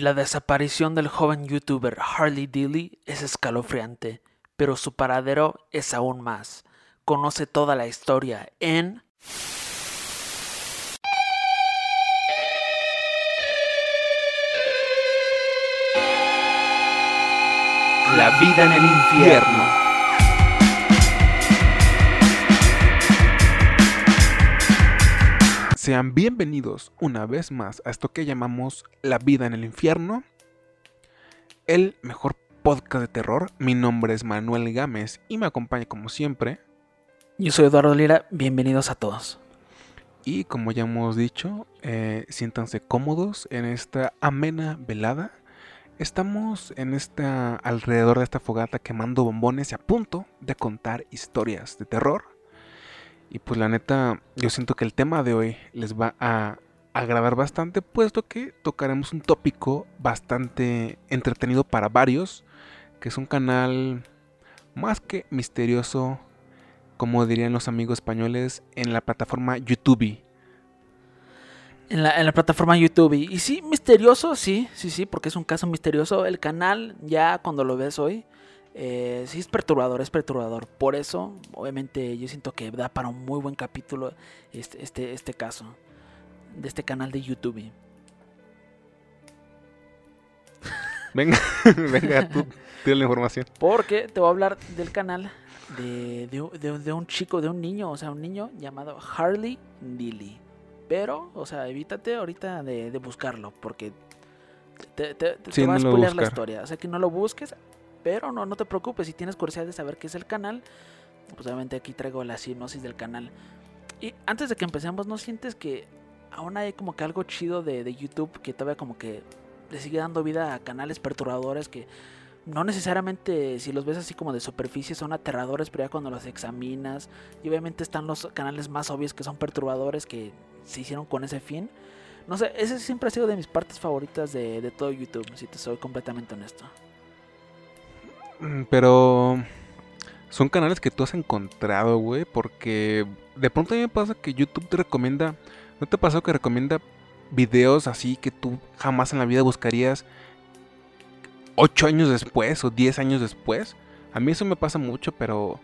La desaparición del joven youtuber Harley Dilly es escalofriante, pero su paradero es aún más. Conoce toda la historia en... La vida en el infierno. Sean bienvenidos una vez más a esto que llamamos La vida en el infierno, el mejor podcast de terror. Mi nombre es Manuel Gámez y me acompaña como siempre. Yo soy Eduardo Lira, bienvenidos a todos. Y como ya hemos dicho, eh, siéntanse cómodos en esta amena velada. Estamos en esta alrededor de esta fogata quemando bombones y a punto de contar historias de terror. Y pues la neta, yo siento que el tema de hoy les va a agradar bastante, puesto que tocaremos un tópico bastante entretenido para varios, que es un canal más que misterioso, como dirían los amigos españoles, en la plataforma YouTube. En la, en la plataforma YouTube. Y sí, misterioso, sí, sí, sí, porque es un caso misterioso. El canal, ya cuando lo ves hoy, eh, sí es perturbador, es perturbador. Por eso, obviamente, yo siento que da para un muy buen capítulo este, este, este caso. De este canal de YouTube. Venga, venga, tú tienes la información. Porque te voy a hablar del canal de, de, de- de un chico, de un niño, o sea, un niño llamado Harley Dilly. Pero, o sea, evítate ahorita de, buscarlo, porque te, te, te- Sí, te va a no spoilear la historia. O sea, que no lo busques, pero no, no te preocupes. Si tienes curiosidad de saber qué es el canal, pues obviamente aquí traigo la sinopsis del canal. Y antes de que empecemos, ¿no sientes que aún hay como que algo chido de, de YouTube que todavía como que le sigue dando vida a canales perturbadores que no necesariamente si los ves así como de superficie son aterradores, pero ya cuando los examinas, y obviamente están los canales más obvios que son perturbadores que se hicieron con ese fin. No sé, ese siempre ha sido de mis partes favoritas de, de todo YouTube, si te soy completamente honesto. Mm, Pero son canales que tú has encontrado, güey, porque de pronto a mí me pasa que YouTube te recomienda, ¿no te pasado que recomienda videos así que tú jamás en la vida buscarías 8 años después o 10 años después? A mí eso me pasa mucho, pero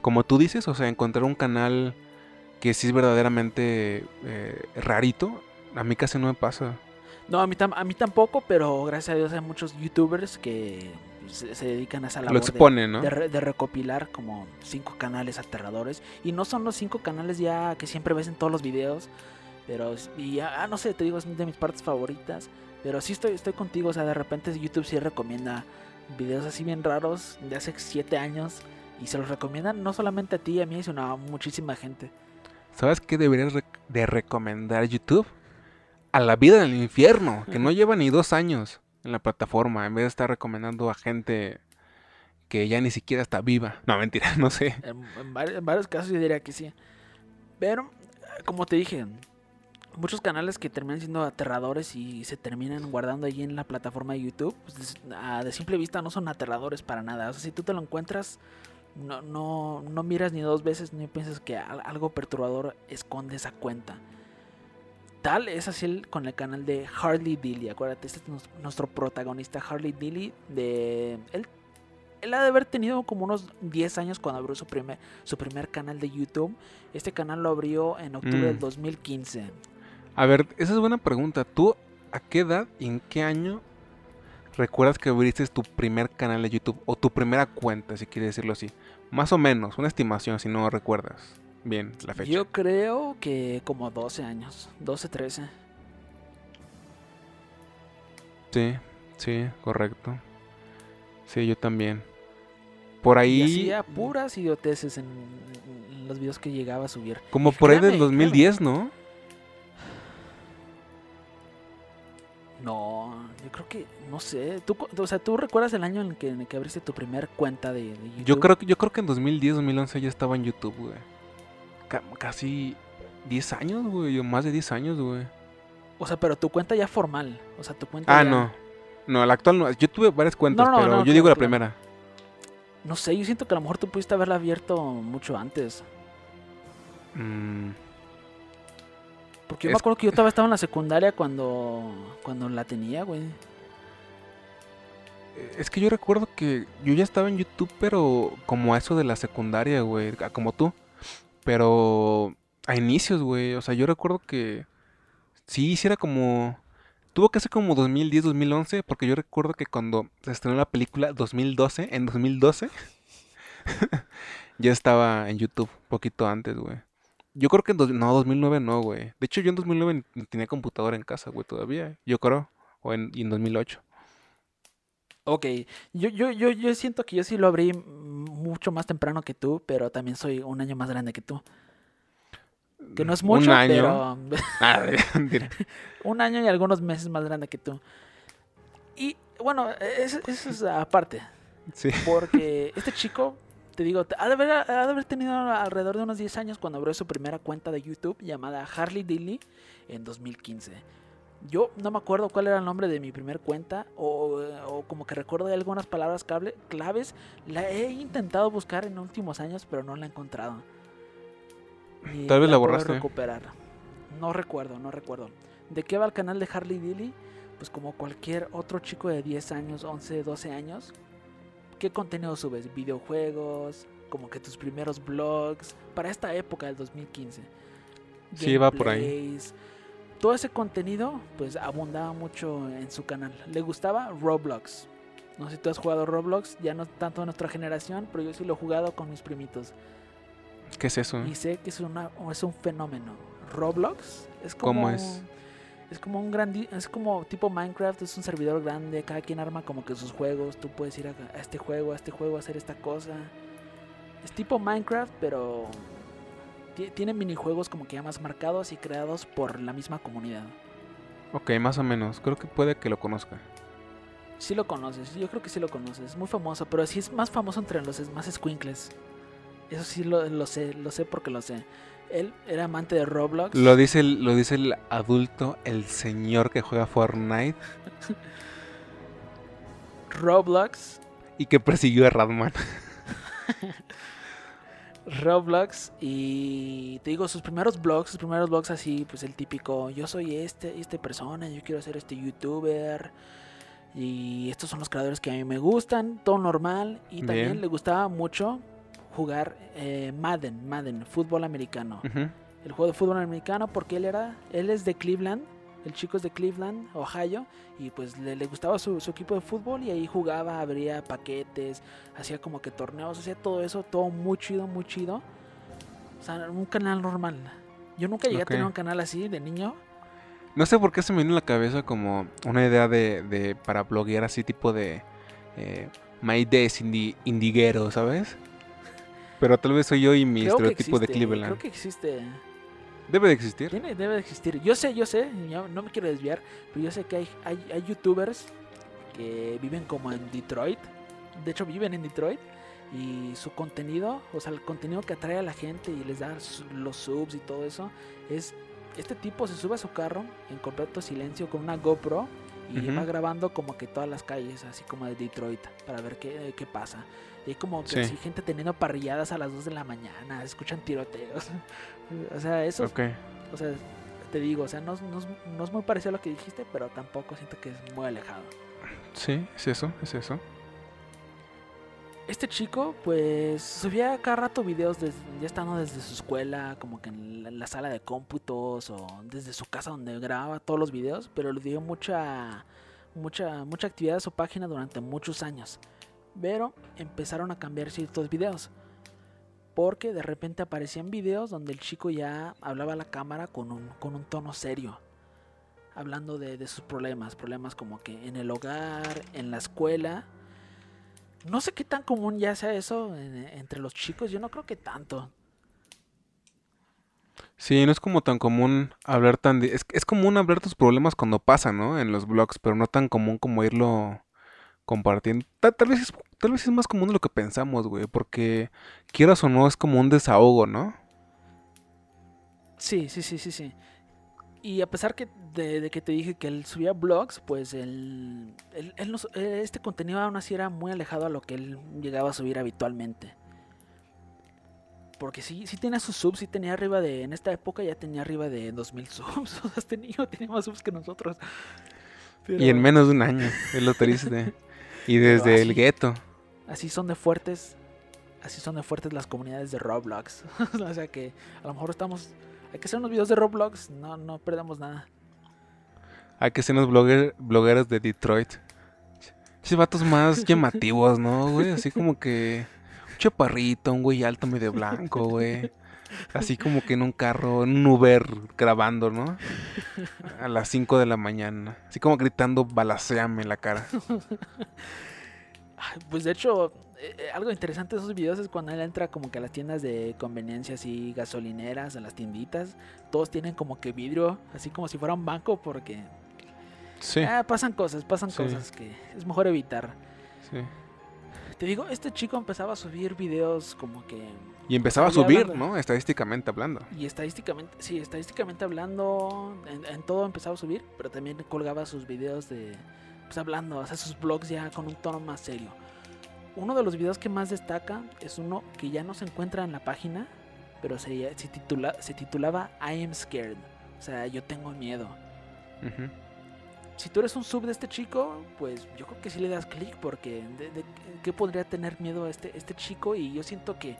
como tú dices, o sea, encontrar un canal que sí es verdaderamente eh, rarito, a mí casi no me pasa. No, a mí, a mí tampoco, pero gracias a Dios hay muchos YouTubers que se, se dedican a esa labor Lo de- exponen, ¿no? de, re- de recopilar como cinco canales aterradores. Y no son los cinco canales ya que siempre ves en todos los videos. Pero, y ah, no sé, te digo, es de mis partes favoritas. Pero sí estoy, estoy contigo, o sea, de repente YouTube sí recomienda videos así bien raros de hace siete años. Y se los recomiendan no solamente a ti y a mí, sino a muchísima gente. ¿Sabes qué deberías de recomendar YouTube? A la vida del infierno, que no lleva ni dos años en la plataforma, en vez de estar recomendando a gente que ya ni siquiera está viva. No, mentira, no sé. En, en vari- en varios casos yo diría que sí. Pero, como te dije, muchos canales que terminan siendo aterradores y se terminan guardando allí en la plataforma de YouTube, pues, a- de simple vista no son aterradores para nada. O sea, si tú te lo encuentras, no, no, no miras ni dos veces ni piensas que al- algo perturbador esconde esa cuenta. Tal es así con el canal de Harley Dilly. Acuérdate, este es nuestro protagonista, Harley Dilly. De, él, él ha de haber tenido como unos 10 años cuando abrió su primer, su primer canal de YouTube. Este canal lo abrió en octubre Mm. del 2015. A ver, esa es buena pregunta. ¿Tú a qué edad y en qué año recuerdas que abriste tu primer canal de YouTube o tu primera cuenta, si quieres decirlo así? Más o menos, una estimación si no recuerdas bien la fecha. Yo creo que como 12 años, 12, 13. Sí, sí, correcto. Sí, yo también. Por ahí... Y hacía puras idioteces en, los videos que llegaba a subir. Como por ahí del Créeme, 2010, ¿no? No, yo creo que, no sé. ¿Tú, o sea, ¿tú recuerdas el año en el que, en el que abriste tu primer cuenta de, de YouTube? Yo creo, que- yo creo que en 2010, 2011 ya estaba en YouTube, güey. Ca- casi 10 años, güey. o Más de 10 años, güey. O sea, pero tu cuenta ya formal. O sea, tu cuenta Ah, ya- no. No, la actual no. Yo tuve varias cuentas, No, no, pero no, yo digo la claro. primera. No sé, yo siento que a lo mejor tú pudiste haberla abierto mucho antes. Mm, Porque yo Es- me acuerdo que yo todavía estaba en la secundaria cuando, cuando la tenía, güey. Es que yo recuerdo que yo ya estaba en YouTube, pero como a eso de la secundaria, güey, como tú. Pero a inicios, güey. O sea, yo recuerdo que sí, hiciera como... Tuvo que ser como 2010, 2011, porque yo recuerdo que cuando se estrenó la película 2012, en 2012, ya estaba en YouTube, poquito antes, güey. Yo creo que en... dos- No, 2009 no, güey. De hecho, yo en 2009 ni tenía computadora en casa, güey, todavía. Yo creo. O en, y en 2008. Ok, yo, yo, yo, yo siento que yo sí lo abrí mm, mucho más temprano que tú, pero también soy un año más grande que tú. Que no es Un mucho, año. pero Ah, un año y algunos meses más grande que tú. Y bueno, eso, eso es aparte, Sí. porque este chico, te digo, ha de, haber, ha de haber tenido alrededor de unos 10 años cuando abrió su primera cuenta de YouTube llamada Harley Dilly en 2015. Yo no me acuerdo cuál era el nombre de mi primer cuenta o, o como que recuerdo algunas palabras cable- claves. La he intentado buscar en últimos años, pero no la he encontrado. Ni Tal vez la borraste. recuperar. No recuerdo, no recuerdo. ¿De qué va el canal de Harley Dilly? Pues como cualquier otro chico de 10 años, 11, 12 años. ¿Qué contenido subes? Videojuegos, como que tus primeros blogs, para esta época del 2015. Sí, va por ahí. Todo ese contenido, pues abundaba mucho en su canal. Le gustaba Roblox. No sé si tú has jugado Roblox, ya no tanto de nuestra generación, pero yo sí lo he jugado con mis primitos. ¿Qué es eso? Y sé que es, una, es un fenómeno. Roblox es como. ¿Cómo es? Es como un gran. Es como tipo Minecraft, es un servidor grande. Cada quien arma como que sus juegos. Tú puedes ir a, a este juego, a este juego, a hacer esta cosa. Es tipo Minecraft, pero. Ti- Tiene minijuegos como que ya más marcados y creados por la misma comunidad. Ok, más o menos. Creo que puede que lo conozca. Sí lo conoces, yo creo que sí lo conoces. Es muy famoso, pero sí es más famoso entre los más squinkles. Eso sí lo, lo sé, lo sé porque lo sé. Él era amante de Roblox. Lo dice, el, lo dice el adulto, el señor que juega Fortnite Roblox. y que persiguió a Radman. Roblox y te digo sus primeros blogs, sus primeros blogs así, pues el típico, yo soy este, este persona, yo quiero ser este youtuber y estos son los creadores que a mí me gustan, todo normal. Y también le gustaba mucho jugar eh, Madden, Madden, fútbol americano, el juego de fútbol americano porque él era, él es de Cleveland, el chico es de Cleveland, Ohio y pues le, le gustaba su, su equipo de fútbol y ahí jugaba, abría paquetes, hacía como que torneos, hacía todo eso, todo muy chido, muy chido. O sea, un canal normal. Yo nunca llegué a tener un canal así de niño. No sé por qué se me vino a la cabeza como una idea de, de para bloguear así tipo de eh, My Days indi- Indiguero, ¿sabes? Pero tal vez soy yo y mi Creo estereotipo de Cleveland. Creo que existe. Debe de existir. Tiene, debe de existir. Yo sé, yo sé, no me quiero desviar, pero yo sé que hay, hay, hay youtubers que viven como en Detroit. De hecho, viven en Detroit. Y su contenido, o sea, el contenido que atrae a la gente y les da los subs y todo eso, es este tipo se sube a su carro en completo silencio con una GoPro y Ujú. va grabando como que todas las calles, así como de Detroit, para ver qué, qué pasa. Y hay como que Sí. así gente teniendo parrilladas a las 2 de la mañana, escuchan tiroteos. o sea, eso o sea, te digo, o sea, no, no no es muy parecido a lo que dijiste, pero tampoco siento que es muy alejado. Sí, es eso, es eso. Este chico, pues, subía cada rato videos ya estando desde su escuela, como que en la, sala de cómputos o desde su casa donde grababa todos los videos, pero le dio mucha, mucha, mucha actividad a su página durante muchos años. Pero empezaron a cambiar ciertos videos. Porque de repente aparecían videos donde el chico ya hablaba a la cámara con un, con un tono serio. Hablando de sus problemas. Problemas como que en el hogar, en la escuela. No sé qué tan común ya sea eso en- entre los chicos. Yo no creo que tanto. Sí, no es como tan común hablar tan... de- Es, es común hablar tus problemas cuando pasan, ¿no? En los blogs, pero no tan común como irlo compartiendo. Ta- Tal, vez es, tal vez es más común de lo que pensamos, güey, porque quieras o no es como un desahogo, ¿no? Sí, sí, sí, sí, sí. Y a pesar que de, de que te dije que él subía blogs, pues él, él- él no eh, este contenido aún así era muy alejado a lo que él llegaba a subir habitualmente. Porque sí, sí tenía sus subs, sí tenía arriba de, en esta época ya tenía arriba de 2000 subs. O sea, este niño tenía más subs que nosotros. Y en menos de un año, es lo triste. Y desde el gueto. Así son de fuertes. Así son de fuertes las comunidades de Roblox. o sea que a lo mejor estamos. Hay que hacer unos videos de Roblox. No, no perdamos nada. Hay que ser unos blogueros de Detroit. Esos vatos más llamativos, ¿no, güey? Así como que. Un chaparrito, un güey alto medio blanco, güey. Así como que en un carro, en un Uber grabando, ¿no? A las 5 de la mañana. Así como gritando balaceame en la cara. Pues de hecho, eh, algo interesante de esos videos es cuando él entra como que a las tiendas de conveniencias y gasolineras, a las tienditas. Todos tienen como que vidrio, así como si fuera un banco, porque Sí, ah, pasan cosas, pasan Sí. cosas que es mejor evitar. sí. Te digo, este chico empezaba a subir videos como que... Y empezaba a subir, hablando. ¿no? Estadísticamente hablando. Y estadísticamente, sí, estadísticamente hablando, en, en todo empezaba a subir, pero también colgaba sus videos de, pues hablando, o sea, sus blogs ya con un tono más serio. Uno de los videos que más destaca es uno que ya no se encuentra en la página, pero se, se, titula, se titulaba I am scared, o sea, yo tengo miedo. Si tú eres un sub de este chico, pues yo creo que sí le das clic, porque de, de- ¿qué podría tener miedo este, este chico? Y yo siento que,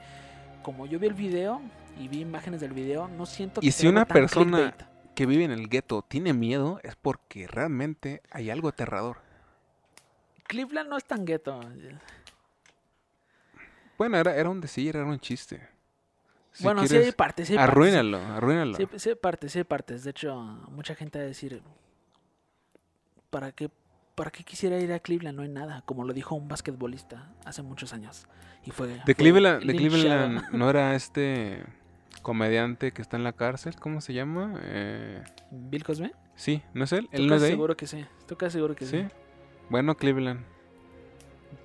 como yo vi el video y vi imágenes del video, no siento que Y si una persona- clickbait. Que vive en el gueto tiene miedo es porque realmente hay algo aterrador. Cleveland no es tan gueto. Bueno, era, era un decir, era un chiste. Si bueno, sí hay partes, sí hay partes. arruínalo, arruínalo. Sí, sí hay partes, sí hay partes. De hecho, mucha gente va a decir, ¿para qué, ¿para qué quisiera ir a Cleveland? No hay nada, como lo dijo un basquetbolista hace muchos años. Y fue, De fue Cleveland, de. Cleveland no era este comediante que está en la cárcel, ¿cómo se llama? Eh, ¿Bill Cosby? sí, ¿no es él? ¿Él no es de ahí? seguro que sí. Estoy casi seguro que sí. Sí. Bueno, Cleveland,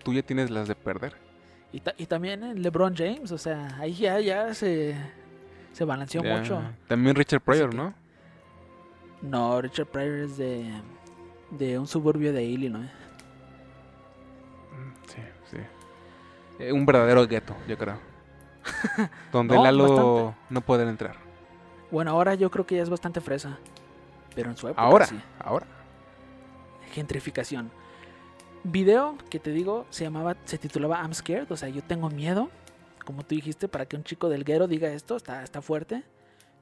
tú ya tienes las de perder. Y, ta- y también eh, LeBron James, o sea, ahí ya, ya se, se balanceó mucho. También Richard Pryor, que- ¿no? No, Richard Pryor es de, de un suburbio de Illinois. Mm, Sí, sí. Eh, un verdadero gueto, yo creo. Donde No, Lalo bastante. no puede entrar. Bueno, ahora yo creo que ya es bastante fresa. Pero en su época Ahora, sí. ahora. Gentrificación. Video que te digo se llamaba, se titulaba I'm scared, o sea, yo tengo miedo. Como tú dijiste, para que un chico del guero diga esto, está, está fuerte.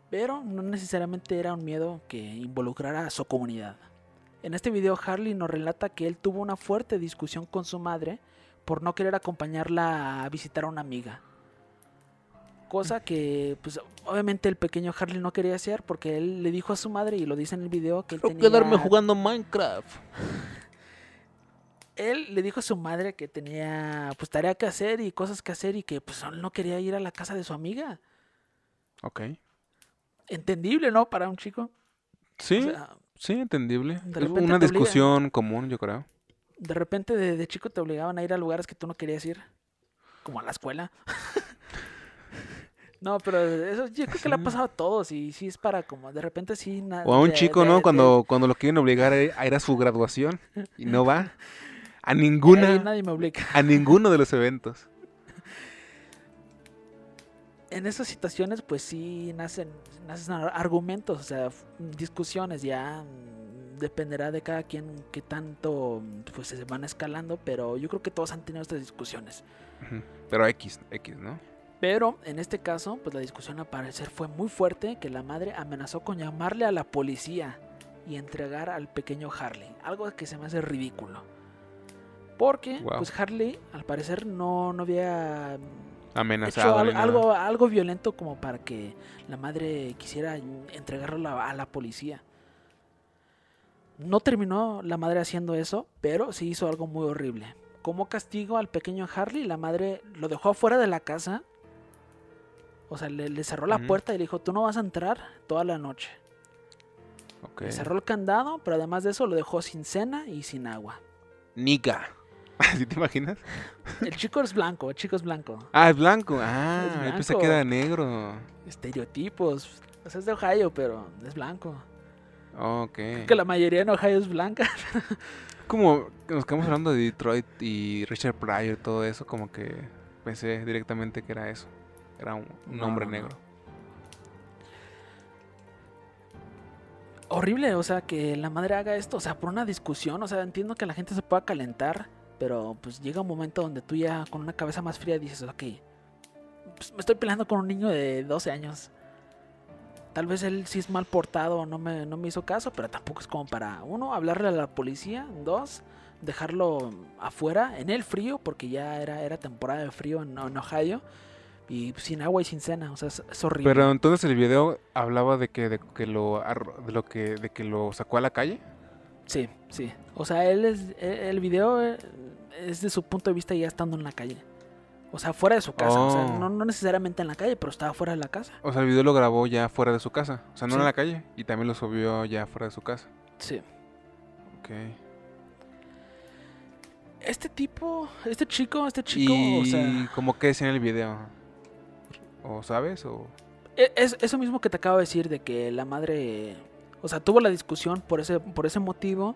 Pero no necesariamente era un miedo que involucrara a su comunidad. En este video Harley nos relata que él tuvo una fuerte discusión con su madre por no querer acompañarla a visitar a una amiga. Cosa que, pues, obviamente el pequeño Harley no quería hacer porque él le dijo a su madre y lo dice en el video que él tenía... jugando Minecraft. Él le dijo a su madre que tenía pues tarea que hacer y cosas que hacer y que pues él no quería ir a la casa de su amiga. Ok. Entendible, ¿no? Para un chico. Sí, O sea, sí, entendible. Es una discusión común, yo creo. de repente de, de chico te obligaban a ir a lugares que tú no querías ir. Como a la escuela. no, pero eso yo creo que le ha pasado a todos y sí es para como de repente sí... O a un de- chico, de- ¿no? Cuando, cuando lo quieren obligar a ir a su graduación y no va a ninguna, nadie me obliga. a ninguno de los eventos. en esas situaciones pues sí nacen, nacen ar- argumentos, o sea, discusiones, ya mm, dependerá de cada quien qué tanto mm, pues se van escalando, pero yo creo que todos han tenido estas discusiones. Pero X, X, ¿no? Pero en este caso, pues la discusión al parecer fue muy fuerte, que la madre amenazó con llamarle a la policía y entregar al pequeño Harley, algo que se me hace ridículo. Porque Wow. pues Harley al parecer no, no había Amenazado. hecho al- ni nada. algo, algo violento como para que la madre quisiera entregarlo a la, a la policía. No terminó la madre haciendo eso, pero sí hizo algo muy horrible. Como castigo al pequeño Harley, la madre lo dejó afuera de la casa. O sea, le, le cerró la puerta y le dijo, tú no vas a entrar toda la noche. Le cerró el candado, pero además de eso lo dejó sin cena y sin agua. Niga. ¿Sí te imaginas? El chico es blanco, el chico es blanco. Ah, es blanco. Ah, Es pensé blanco. que era negro. Estereotipos. O sea, es de Ohio, pero es blanco. Ok. Creo que la mayoría en Ohio es blanca. Como nos quedamos hablando de Detroit y Richard Pryor y todo eso, como que pensé directamente que era eso. Era un, hombre no, no. negro. Horrible, o sea, que la madre haga esto, o sea, por una discusión, o sea, entiendo que la gente se pueda calentar, Pero pues llega un momento donde tú ya con una cabeza más fría dices, ok, pues, me estoy peleando con un niño de 12 años. Tal vez él sí es mal portado, no me, no me hizo caso, pero tampoco es como para, uno, hablarle a la policía, dos, dejarlo afuera en el frío, porque ya era, era temporada de frío en, en Ohio, y sin agua y sin cena, o sea, es, horrible. Pero entonces el video hablaba de que, de que lo de lo que de que lo sacó a la calle. Sí, sí. O sea, él es, e- el video eh, es de su punto de vista ya estando en la calle. O sea, fuera de su casa. O sea, Oh. no, no necesariamente en la calle, pero estaba fuera de la casa. O sea, el video lo grabó ya fuera de su casa, o sea, no Sí. en la calle y también lo subió ya fuera de su casa. Sí. Ok. Este tipo, este chico, este chico, y o sea, como que decía en el video. ¿O sabes? O e- es eso mismo que te acabo de decir de que la madre, o sea, tuvo la discusión por ese, por ese motivo.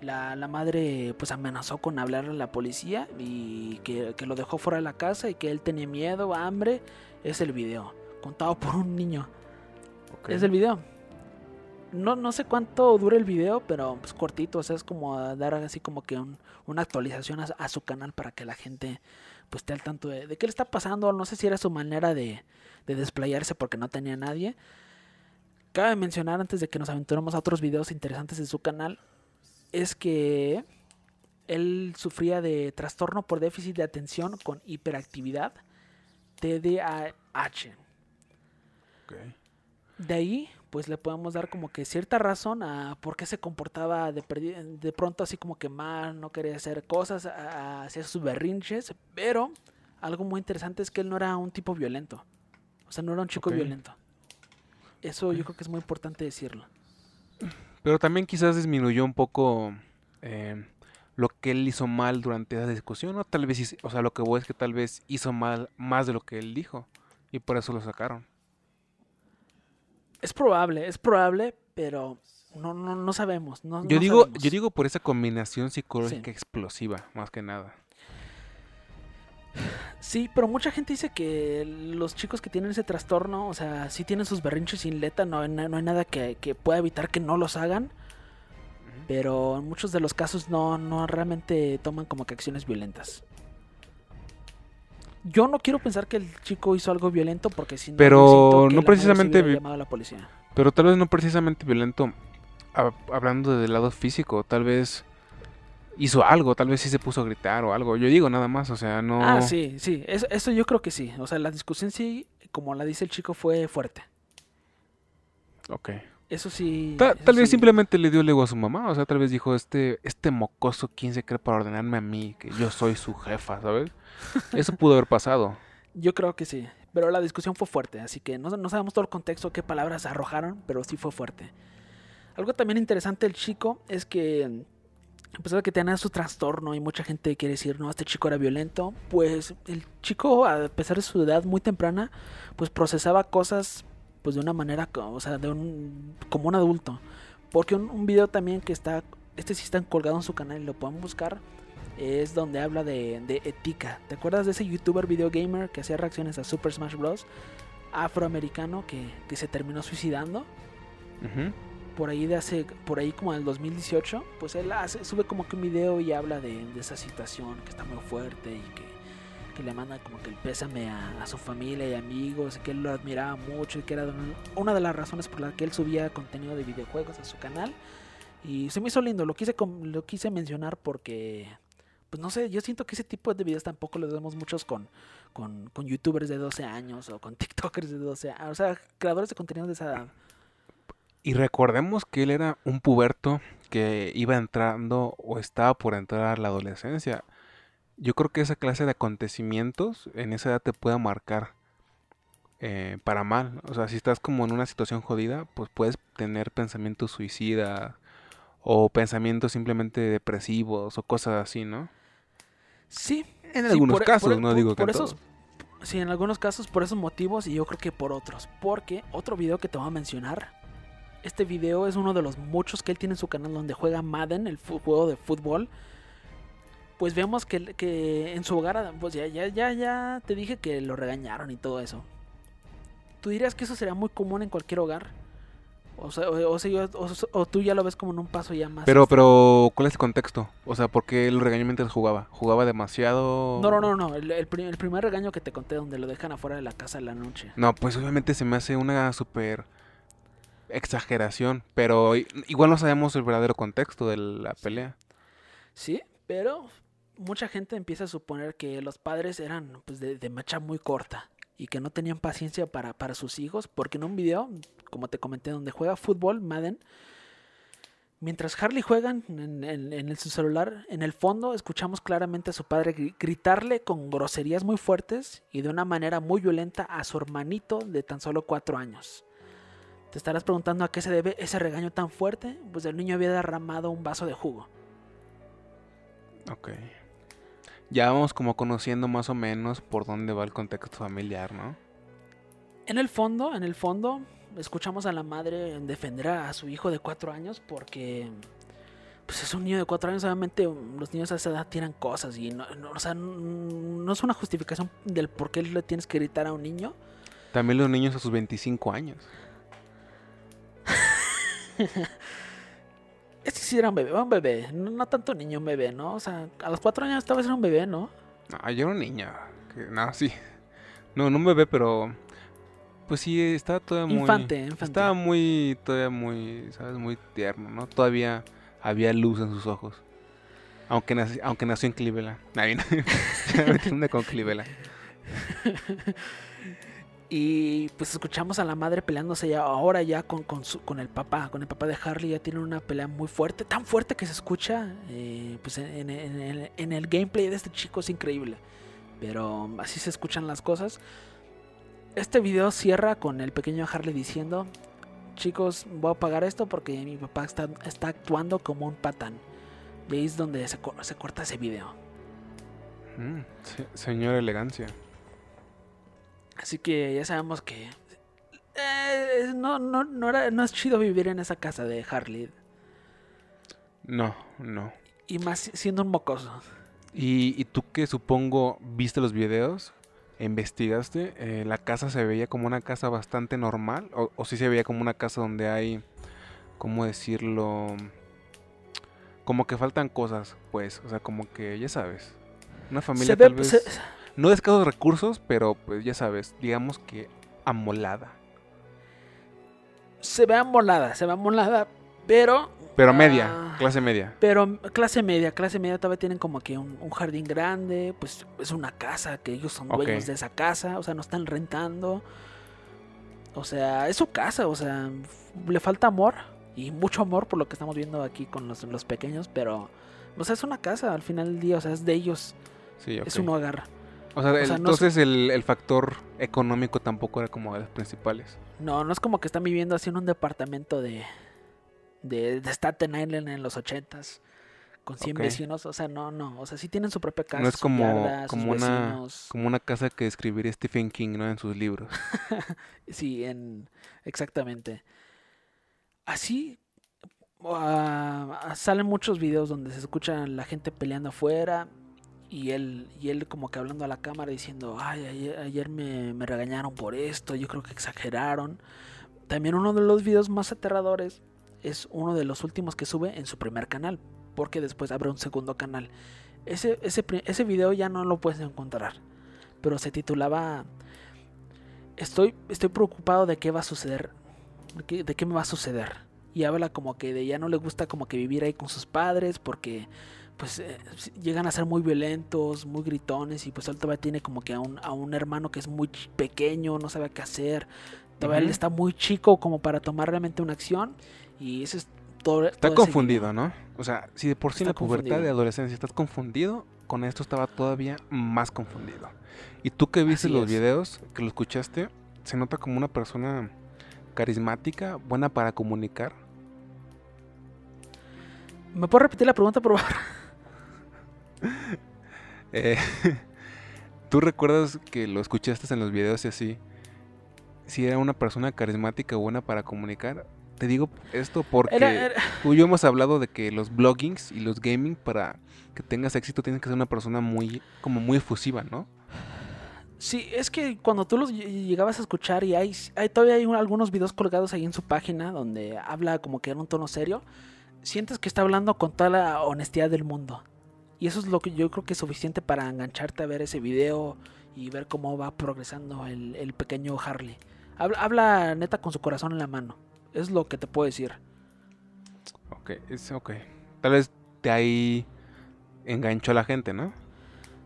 La, la madre pues amenazó con hablarle a la policía y que, que lo dejó fuera de la casa y que él tenía miedo, hambre. Es el video, contado por un niño. Es el video. No, no sé cuánto dura el video, pero pues cortito, o sea, es como dar así como que un- una actualización a, a su canal para que la gente pues esté al tanto de, de qué le está pasando. No sé si era su manera de, de desplayarse porque no tenía nadie. Cabe mencionar antes de que nos aventuremos a otros videos interesantes de su canal, es que él sufría de trastorno por déficit de atención con hiperactividad, TDAH. De ahí, pues le podemos dar como que cierta razón a por qué se comportaba de, pronto así como que mal, no quería hacer cosas, hacía sus berrinches, pero algo muy interesante es que él no era un tipo violento. O sea, no era un chico violento. Eso yo creo que es muy importante decirlo. Pero también quizás disminuyó un poco eh, lo que él hizo mal durante esa discusión, ¿no? Tal vez, o sea, lo que voy es que tal vez hizo mal más de lo que él dijo y por eso lo sacaron. Es probable, es probable, pero no, no, no sabemos. No, Yo no digo, sabemos. yo digo por esa combinación psicológica explosiva, más que nada. Sí, pero mucha gente dice que los chicos que tienen ese trastorno, o sea, sí tienen sus berrinches sin letra, no, no hay nada que, que pueda evitar que no los hagan, pero en muchos de los casos no, no realmente toman como que acciones violentas. Yo no quiero pensar que el chico hizo algo violento porque si no, Pero no precisamente llamado a la policía. Pero tal vez no precisamente violento, hab- hablando del lado físico, tal vez hizo algo, tal vez sí se puso a gritar o algo. Yo digo nada más, o sea, no... Ah, sí, sí, eso, eso yo creo que sí. O sea, la discusión sí, como la dice el chico, fue fuerte. Ok. Eso sí. Ta- eso tal vez simplemente le dio lego a su mamá, o sea, tal vez dijo, este, este mocoso, ¿quién se cree para ordenarme a mí? Que yo soy su jefa, ¿sabes? Eso pudo haber pasado. Yo creo que sí. Pero la discusión fue fuerte, así que no, no sabemos todo el contexto, qué palabras arrojaron, pero sí fue fuerte. Algo también interesante del chico es que, a pesar de que tenía su trastorno y mucha gente quiere decir, no, este chico era violento, pues el chico, a pesar de su edad muy temprana, pues procesaba cosas pues de una manera, o sea, de un, como un adulto. Porque un, video también que está, este sí está colgado en su canal y lo pueden buscar, es donde habla de, de ética. ¿Te acuerdas de ese youtuber video gamer que hacía reacciones a Super Smash Bros? Afroamericano que, que se terminó suicidando Ujú. Por ahí de hace, por ahí como del 2018, pues él hace, sube como que un video y habla de, de esa situación que está muy fuerte y que, le manda como que el pésame a, su familia y amigos, y que él lo admiraba mucho y que era un- una de las razones por la que él subía contenido de videojuegos a su canal. Y se me hizo lindo, lo quise, lo quise mencionar porque, pues no sé, yo siento que ese tipo de videos tampoco los vemos muchos con, con, con youtubers de 12 años o con tiktokers de 12 años, o sea, creadores de contenido de esa edad. Y recordemos que él era un puberto que iba entrando o estaba por entrar a la adolescencia. Yo creo que esa clase de acontecimientos en esa edad te puede marcar eh, para mal. O sea, si estás como en una situación jodida, pues puedes tener pensamientos suicidas o pensamientos simplemente depresivos o cosas así, ¿no? Sí, En Sí, algunos por- casos, por- no por- digo que por en esos- todos. Sí, en algunos casos por esos motivos y yo creo que por otros. Porque otro video que te voy a mencionar, este video es uno de los muchos que él tiene en su canal donde juega Madden, el juego de fútbol. Pues vemos que, que en su hogar, pues ya, ya, ya, ya te dije que lo regañaron y todo eso. ¿Tú dirías que eso sería muy común en cualquier hogar? O sea, o, sea, o- o tú ya lo ves como en un paso ya más. Pero, pero, ¿cuál es el contexto? O sea, ¿por qué lo regañó mientras jugaba? ¿Jugaba demasiado? No, no, no, no. El, el el primer regaño que te conté donde lo dejan afuera de la casa en la noche. No, pues obviamente se me hace una súper exageración, pero igual no sabemos el verdadero contexto de la pelea. Sí, pero mucha gente empieza a suponer que los padres eran pues de, de mecha muy corta y que no tenían paciencia para, para sus hijos, porque en un video, como te comenté, donde juega fútbol, Madden, mientras Harley juega en, en- su celular, en el fondo escuchamos claramente a su padre gri- gritarle con groserías muy fuertes y de una manera muy violenta a su hermanito de tan solo cuatro años. Te estarás preguntando a qué se debe ese regaño tan fuerte, pues el niño había derramado un vaso de jugo. Ok. Ya vamos como conociendo más o menos por dónde va el contexto familiar, ¿no? En el fondo, en el fondo, escuchamos a la madre defender a su hijo de cuatro años porque pues es un niño de cuatro años, obviamente los niños a esa edad tiran cosas y no, no- o sea, no, no es una justificación del por qué le tienes que gritar a un niño. También los niños a sus 25 años. Es que sí era un bebé, era un bebé, no, no tanto niño, un bebé, ¿no? O sea, a los cuatro años estaba ser un bebé, ¿no? No, yo era un niño. no, sí. No, no un bebé, pero... Pues sí, estaba todavía muy... Infante, infante. Estaba muy, todavía muy, ¿sabes? Muy tierno, ¿no? Todavía había luz en sus ojos. Aunque, naci- aunque nació en Cleveland. Ay, no. Con Cleveland. Y pues escuchamos a la madre peleándose ya ahora ya con, con, su- con el papá, con el papá de Harley, ya tienen una pelea muy fuerte, tan fuerte que se escucha eh, pues en, en- en- el gameplay de este chico es increíble. Pero así se escuchan las cosas. Este video cierra con el pequeño Harley diciendo, chicos, voy a pagar esto porque mi papá está, está actuando como un patán. Y ahí donde se, co- se corta ese video. Mm, se- señor elegancia. Así que ya sabemos que eh, no, no, no, era, no es chido vivir en esa casa de Harley. No, no. Y más siendo un mocoso. Y, y tú que supongo viste los videos, investigaste, eh, la casa se veía como una casa bastante normal, o, o sí se veía como una casa donde hay, ¿cómo decirlo? Como que faltan cosas, pues, o sea, como que, ya sabes, una familia Se ve, tal vez, se, no de escasos recursos, pero pues ya sabes, digamos que amolada, se ve amolada, se ve amolada, pero... pero media, Ah. clase media. Pero clase media, clase media todavía tienen como que un, un jardín grande, pues es una casa, que ellos son dueños de esa casa, o sea, no están rentando. O sea, es su casa, o sea, le falta amor y mucho amor por lo que estamos viendo aquí con los, los pequeños, pero, o sea, es una casa al final del día, o sea, es de ellos, Sí, es un hogar. O sea, o el- sea, no es- entonces el, el factor económico tampoco era como de los principales. No, no es como que están viviendo así en un departamento de, de, de Staten Island en los ochentas con 100 Ok. vecinos, o sea, no, no, o sea, sí tienen su propia casa, no es como, yarda, sus como, una, como una casa que describiría Stephen King, ¿no? En sus libros. Sí, en exactamente. Así ah, salen muchos videos donde se escucha la gente peleando afuera y él y él como que hablando a la cámara diciendo, "Ay, ayer, ayer me, me regañaron por esto, yo creo que exageraron." También uno de los videos más aterradores es uno de los últimos que sube en su primer canal, porque después abre un segundo canal. Ese ese ese video ya no lo puedes encontrar, pero se titulaba estoy, estoy preocupado de qué va a suceder. De qué, de qué me va a suceder. Y habla como que de ya no le gusta como que vivir ahí con sus padres porque pues eh, llegan a ser muy violentos, muy gritones y pues él todavía tiene como que a un, a un hermano que es muy pequeño, no sabe qué hacer. Todavía él está muy chico como para tomar realmente una acción y eso es todo. Está todo ese confundido, ¿no? O sea, si de por sí en la Está pubertad confundido. de adolescencia estás confundido, con esto estaba todavía más confundido. Y tú que viste Así los es. videos, que lo escuchaste, se nota como una persona carismática, buena para comunicar. ¿Me puedo repetir la pregunta, por favor? Eh, ¿Tú recuerdas que lo escuchaste en los videos y así? Si era una persona carismática, buena para comunicar. Te digo esto porque Era- era- tú y yo hemos hablado de que los bloggings y los gaming para que tengas éxito tienes que ser una persona muy como muy efusiva, ¿no? Sí, es que cuando tú los ll- llegabas a escuchar y hay, hay todavía hay un- algunos videos colgados ahí en su página donde habla como que en un tono serio, sientes que está hablando con toda la honestidad del mundo. Y eso es lo que yo creo que es suficiente para engancharte a ver ese video y ver cómo va progresando el, el pequeño Harley. Habla, habla neta con su corazón en la mano. Es lo que te puedo decir. Ok, es ok. Tal vez de ahí enganchó a la gente, ¿no?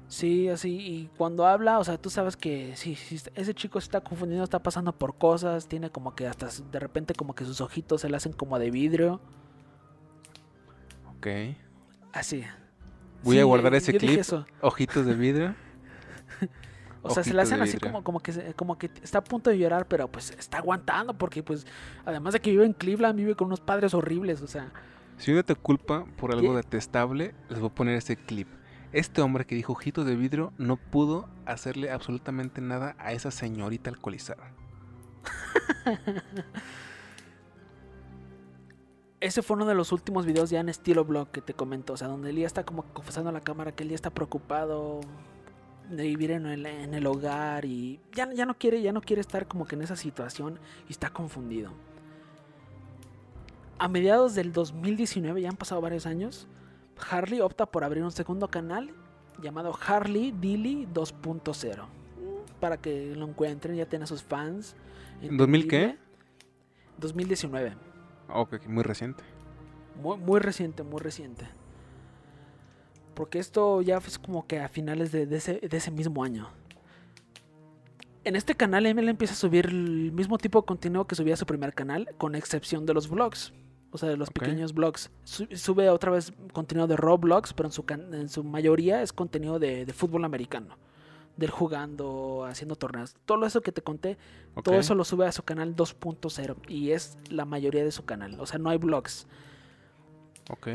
Sí, así, y cuando habla, o sea, tú sabes que sí, sí, ese chico se está confundiendo, está pasando por cosas, tiene como que hasta de repente como que sus ojitos se le hacen como de vidrio, Ok. así. Voy a guardar ese clip. eso. Ojitos de vidrio. O sea, se le hacen así como, como que como que está a punto de llorar, pero pues está aguantando porque pues además de que vive en Cleveland, vive con unos padres horribles, o sea, Si uno te culpa por algo ¿Qué? detestable, les voy a poner este clip. Este hombre que dijo ojitos de vidrio no pudo hacerle absolutamente nada a esa señorita alcoholizada. ese fue uno de los últimos videos ya en estilo blog que te comento, o sea, donde Elías está como confesando a la cámara que él ya está preocupado de vivir en el, en el hogar y ya, ya no quiere, ya no quiere estar como que en esa situación y está confundido. A mediados del 2019, ya han pasado varios años, Harley opta por abrir un segundo canal llamado Harley Dilly 2.0. Mm, Para que lo encuentren, ya tiene sus fans. ¿En 2000 qué? entendible. 2019. Ok, muy reciente. Muy, muy reciente, muy reciente. Porque esto ya fue como que a finales de, de ese, de ese mismo año. En este canal él empieza a subir el mismo tipo de contenido que subía a su primer canal, con excepción de los vlogs. O sea, de los pequeños vlogs. Su- sube otra vez contenido de Roblox, pero en su, en su mayoría es contenido de, de fútbol americano. Del jugando, haciendo torneos. Todo eso que te conté, todo eso lo sube a su canal 2.0. Y es la mayoría de su canal. O sea, no hay vlogs. Ok.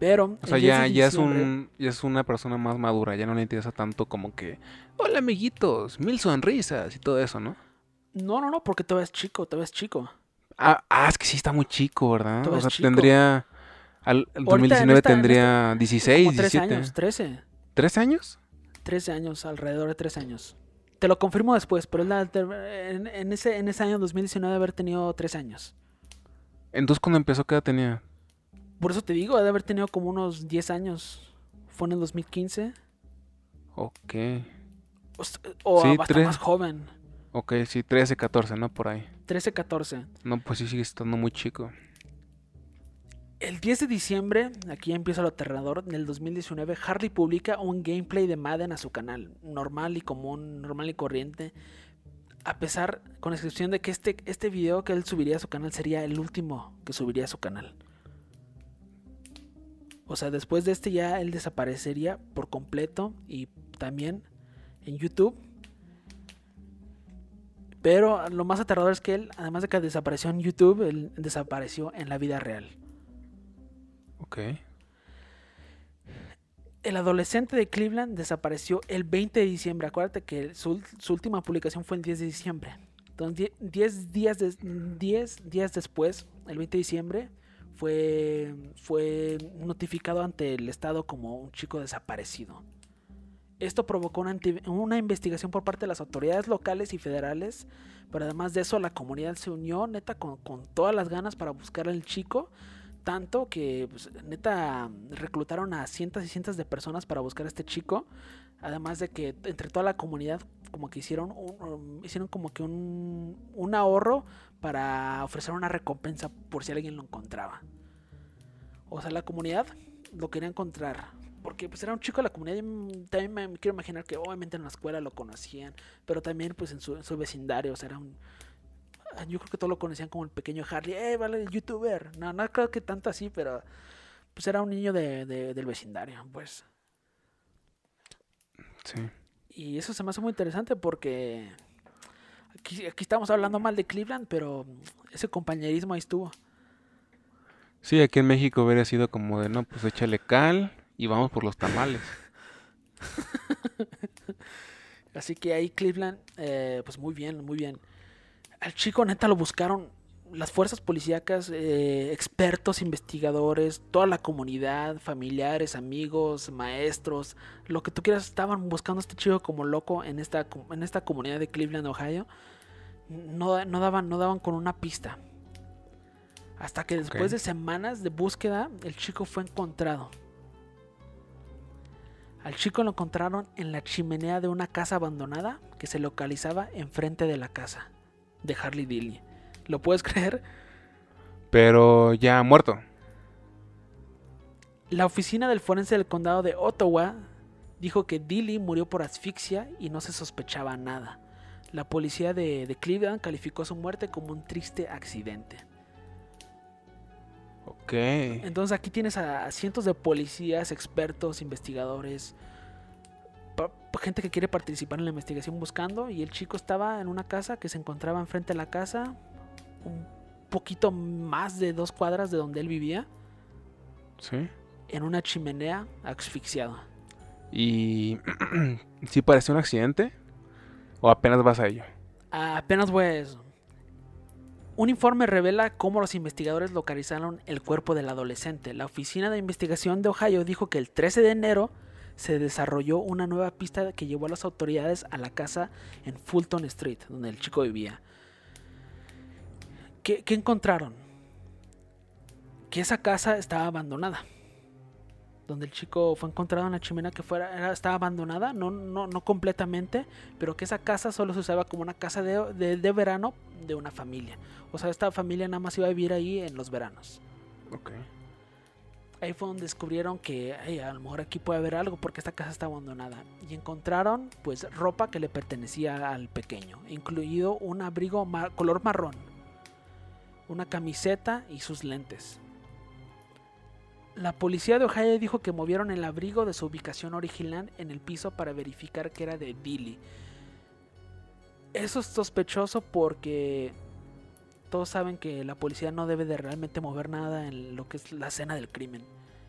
Pero. O sea, el 10 ya, ya, es un, ya es una persona más madura. Ya no le interesa tanto como que... Hola, amiguitos. Mil sonrisas y todo eso, ¿no? No, no, no, porque todavía es chico, todavía es chico. Ah, ah, es que sí está muy chico, ¿verdad? Todavía O sea, chico. tendría... Al, el Ahorita 2019 en esta- en tendría 16, Como 13 17. años, 13. ¿Tres años? 13 años, alrededor de 13 años. Te lo confirmo después, pero es la- en, en ese, en ese año 2019 haber tenido 13 años. Entonces, cuando empezó, ¿qué edad tenía? Por eso te digo, ha de haber tenido como unos 10 años. Fue en el 2015. Ok. O, o Sí, hasta tres. más joven. Ok, sí, 13, 14, ¿no? Por ahí. 13, 14. No, pues sí sigue estando muy chico. El 10 de diciembre, aquí empieza lo aterrador, en el 2019, Harley publica un gameplay de Madden a su canal, normal y común, normal y corriente, a pesar, con excepción de que este, este video que él subiría a su canal sería el último que subiría a su canal. O sea, después de este ya él desaparecería por completo y también en YouTube. Pero lo más aterrador es que él, además de que desapareció en YouTube, él desapareció en la vida real. Ok. El adolescente de Cleveland desapareció el 20 de diciembre. Acuérdate que su, su última publicación fue el 10 de diciembre. Entonces, 10 días, 10 días después, el 20 de diciembre, fue, notificado ante el Estado como un chico desaparecido. Esto provocó una, investigación por parte de las autoridades locales y federales, pero además de eso la comunidad se unió neta con todas las ganas para buscar al chico, tanto que pues, neta reclutaron a cientos y cientos de personas para buscar a este chico, además de que entre toda la comunidad como que hicieron, un- um, hicieron como que un, un ahorro para ofrecer una recompensa por si alguien lo encontraba. O sea, la comunidad lo quería encontrar. Porque pues era un chico de la comunidad y también me, quiero imaginar que obviamente en la escuela lo conocían, pero también pues en su vecindario, o sea, era un... ah, Yo creo que todos lo conocían como el pequeño Harley, ¡eh, vale, el youtuber! No, no creo que tanto así, pero pues era un niño de, de- del vecindario, pues. Sí. Y eso se me hace muy interesante porque aquí, aquí estamos hablando mal de Cleveland, pero ese compañerismo ahí estuvo. Sí, aquí en México hubiera sido como de, no, pues échale cal y vamos por los tamales. Así que ahí Cleveland, eh, pues muy bien, muy bien. Al chico neta lo buscaron las fuerzas policíacas, eh, expertos, investigadores, toda la comunidad, familiares, amigos, maestros, lo que tú quieras, estaban buscando a este chico como loco en esta, en esta comunidad de Cleveland, Ohio. No, no, daban, no daban con una pista. Hasta que después de semanas de búsqueda, el chico fue encontrado. Al chico lo encontraron en la chimenea de una casa abandonada que se localizaba enfrente de la casa de Harley Dilly. ¿Lo puedes creer? Pero ya muerto. La oficina del forense del condado de Ottawa dijo que Dilly murió por asfixia y no se sospechaba nada. La policía de, de Cleveland calificó su muerte como un triste accidente. Ok. Entonces aquí tienes a, a cientos de policías, expertos, investigadores, gente que quiere participar en la investigación buscando y el chico estaba en una casa que se encontraba enfrente de la casa, un poquito más de dos cuadras de donde él vivía, Sí. en una chimenea asfixiado. ¿Y sí pareció un accidente? ¿O apenas vas a ello? Apenas voy a eso. Un informe revela cómo los investigadores localizaron el cuerpo del adolescente. La Oficina de Investigación de Ohio dijo que el 13 de enero se desarrolló una nueva pista que llevó a las autoridades a la casa en Fulton Street, donde el chico vivía. ¿Qué, encontraron? Que esa casa estaba abandonada. Donde el chico fue encontrado en la chimenea que fuera, era- estaba abandonada, no, no, no completamente, pero que esa casa solo se usaba como una casa de, de- de verano de una familia. O sea, esta familia nada más iba a vivir ahí en los veranos. Ok. Ahí fue donde descubrieron que "Ey, a lo mejor aquí puede haber algo porque esta casa está abandonada. Y encontraron pues ropa que le pertenecía al pequeño, incluido un abrigo color marrón, una camiseta y sus lentes. La policía de Ohio dijo que movieron el abrigo de su ubicación original en el piso para verificar que era de Billy. Eso es sospechoso porque todos saben que la policía no debe de realmente mover nada en lo que es la escena del crimen.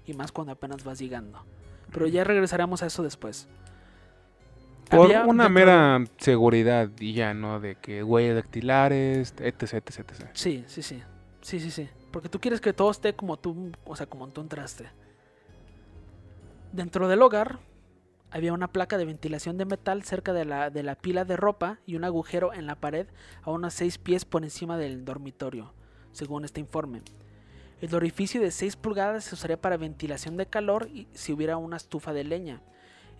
Y más cuando apenas vas llegando. Pero ya regresaremos a eso después. Por Había una mera seguridad y ya, ¿no? De que huellas dactilares, etc, etc, etc. Sí, sí, sí. Sí, sí, sí. Porque tú quieres que todo esté como tú, o sea, como tú entraste. Dentro del hogar había una placa de ventilación de metal cerca de la, de la pila de ropa y un agujero en la pared a unos 6 pies por encima del dormitorio, según este informe. El orificio de 6 pulgadas se usaría para ventilación de calor y si hubiera una estufa de leña.